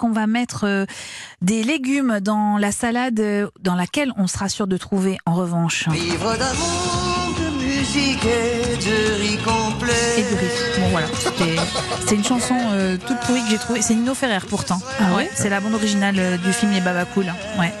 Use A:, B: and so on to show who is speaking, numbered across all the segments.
A: qu'on va mettre euh, des légumes dans la salade euh, dans laquelle on sera sûr de trouver en revanche
B: Vivre d'amour, de musique et de riz complet.
A: et du riz. Bon voilà, c'était- c'est une chanson euh, toute pourrie que j'ai trouvée. C'est Nino Ferrer pourtant.
C: Ah ouais
A: c'est la bande originale du film Les Baba Cool. Ouais.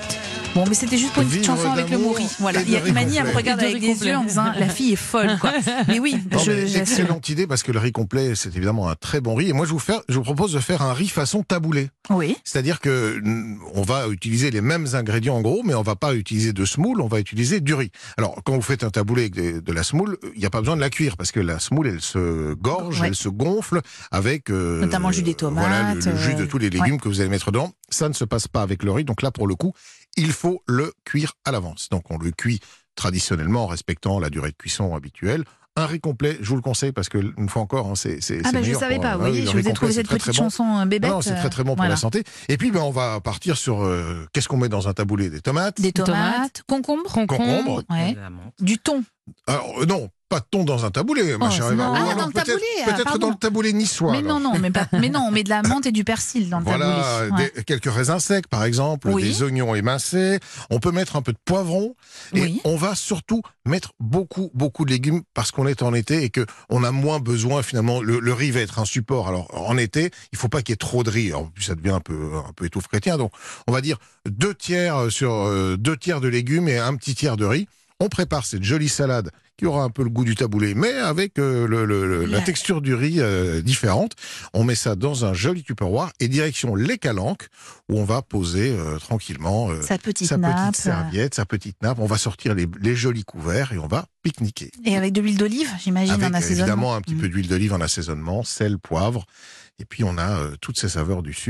A: Bon, mais c'était juste pour une petite chanson avec le riz. Voilà. Il y a Imani, elle me regarde avec des yeux en disant la fille est folle. Quoi. Mais oui,
D: Non,
A: je,
D: mais excellente idée parce que le riz complet, c'est évidemment un très bon riz. Et moi, je vous, faire, je vous propose de faire un riz façon taboulé.
A: Oui.
D: C'est-à-dire que mm, on va utiliser les mêmes ingrédients en gros, mais on va pas utiliser de semoule, on va utiliser du riz. Alors, quand vous faites un taboulé avec de, de la semoule, il n'y a pas besoin de la cuire parce que la semoule, elle se gorge,
A: Ouais.
D: elle se gonfle avec euh,
A: Notamment le jus des
D: Voilà, le,
A: tomates,
D: le jus de
A: euh,
D: tous les légumes que vous allez mettre dedans. Ça ne se passe pas avec le riz. Donc là, pour le coup, il faut le cuire à l'avance. Donc on le cuit traditionnellement en respectant la durée de cuisson habituelle. Un riz complet, je vous le conseille parce que une fois encore, hein, c'est
A: Ah ben je
D: meilleur
A: savais
D: pour,
A: pas,
D: euh,
A: vous
D: oui,
A: voyez, je
D: riz
A: vous ai trouvé cette
D: très,
A: petite
D: très bon.
A: chanson euh, bébête.
D: Non, c'est très très bon pour
A: voilà.
D: la santé. Et puis ben on va partir sur euh, qu'est-ce qu'on met dans un taboulé? Des tomates?
A: Des tomates, concombres,
D: Concombre.
A: ouais. du thon.
D: Alors non, pas de thon dans un taboulé, ma
A: Oh,
D: chère Eva.
A: Ah,
D: alors
A: dans le
D: peut-être
A: taboulé, ah,
D: peut-être
A: pardon.
D: dans le taboulé niçois.
A: Mais
D: alors.
A: non, non, mais, pas, mais non, on met de la menthe et du persil dans le
D: Voilà,
A: taboulé. Ouais.
D: des- quelques raisins secs par exemple,
A: Oui.
D: des oignons émincés. On peut mettre un peu de poivron et
A: Oui.
D: on va surtout mettre beaucoup beaucoup de légumes parce qu'on est en été et que on a moins besoin finalement. Le, le riz va être un support. Alors en été, il faut pas qu'il y ait trop de riz. En plus, ça devient un peu un peu étouffe chrétien. Donc on va dire deux tiers sur euh, deux tiers de légumes et un petit tiers de riz. On prépare cette jolie salade qui aura un peu le goût du taboulé, mais avec euh, le- le- le- la texture du riz euh, différente. On met ça dans un joli tupperware et direction les calanques où on va poser euh, tranquillement
A: Sa petite
D: sa
A: nappe.
D: petite serviette, sa petite nappe. On va sortir les, les jolis couverts et on va pique-niquer.
A: Et avec de l'huile d'olive, j'imagine, en assaisonnement.
D: évidemment un petit
A: Mm.
D: peu d'huile d'olive en assaisonnement, sel, poivre. Et puis on a toutes ces saveurs du sud.